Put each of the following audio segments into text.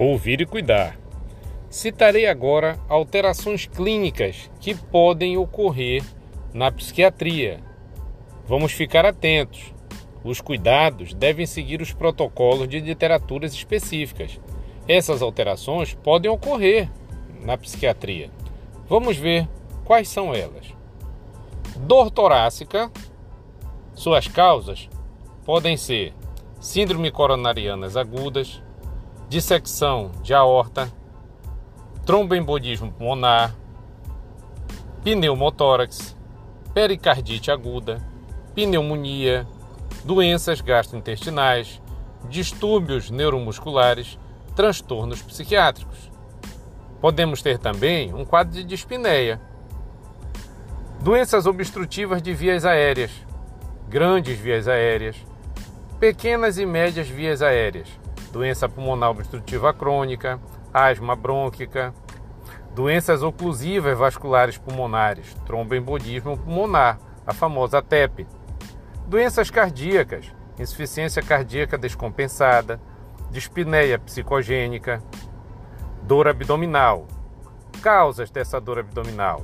Ouvir e cuidar. Citarei agora alterações clínicas que podem ocorrer na psiquiatria. Vamos ficar atentos. Os cuidados devem seguir os protocolos de literaturas específicas. Essas alterações podem ocorrer na psiquiatria. Vamos ver quais são elas. Dor torácica. Suas causas podem ser síndrome coronarianas agudas, dissecção de aorta, tromboembolismo pulmonar, pneumotórax, pericardite aguda, pneumonia, doenças gastrointestinais, distúrbios neuromusculares, transtornos psiquiátricos. Podemos ter também um quadro de dispneia, doenças obstrutivas de vias aéreas, grandes vias aéreas, pequenas e médias vias aéreas, doença pulmonar obstrutiva crônica, asma brônquica, doenças oclusivas vasculares pulmonares, tromboembolismo pulmonar, a famosa TEP, doenças cardíacas, insuficiência cardíaca descompensada, dispneia psicogênica, dor abdominal. Causas dessa dor abdominal: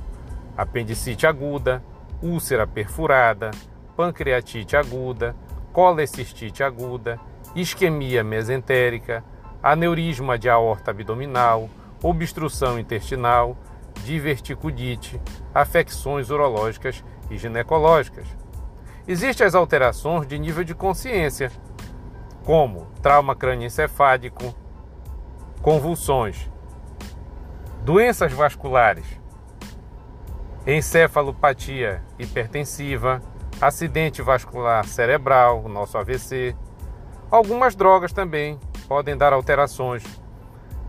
apendicite aguda, úlcera perfurada, pancreatite aguda, colecistite aguda, isquemia mesentérica, aneurisma de aorta abdominal, obstrução intestinal, diverticudite, afecções urológicas e ginecológicas. Existem as alterações de nível de consciência, como trauma crânioencefálico, convulsões, doenças vasculares, encefalopatia hipertensiva, acidente vascular cerebral, nosso AVC, Algumas drogas também podem dar alterações.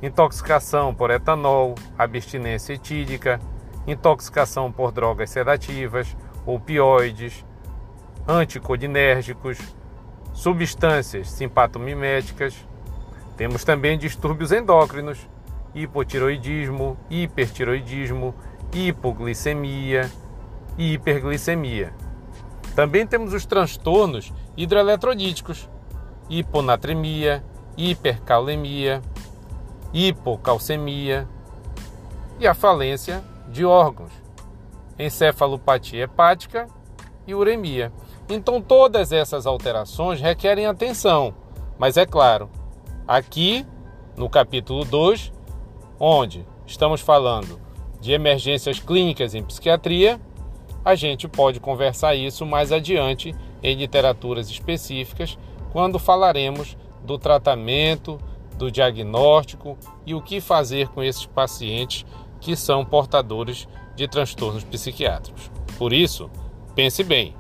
Intoxicação por etanol, abstinência etílica, intoxicação por drogas sedativas, opioides, anticodinérgicos, substâncias simpatomiméticas. Temos também distúrbios endócrinos, hipotiroidismo, hipertiroidismo, hipoglicemia e hiperglicemia. Também temos os transtornos hidroeletrolíticos, hiponatremia, hipercalemia, hipocalcemia e a falência de órgãos, encefalopatia hepática e uremia. Então, todas essas alterações requerem atenção, mas é claro, aqui no capítulo 2, onde estamos falando de emergências clínicas em psiquiatria, a gente pode conversar isso mais adiante em literaturas específicas quando falaremos do tratamento, do diagnóstico e o que fazer com esses pacientes que são portadores de transtornos psiquiátricos. Por isso, pense bem.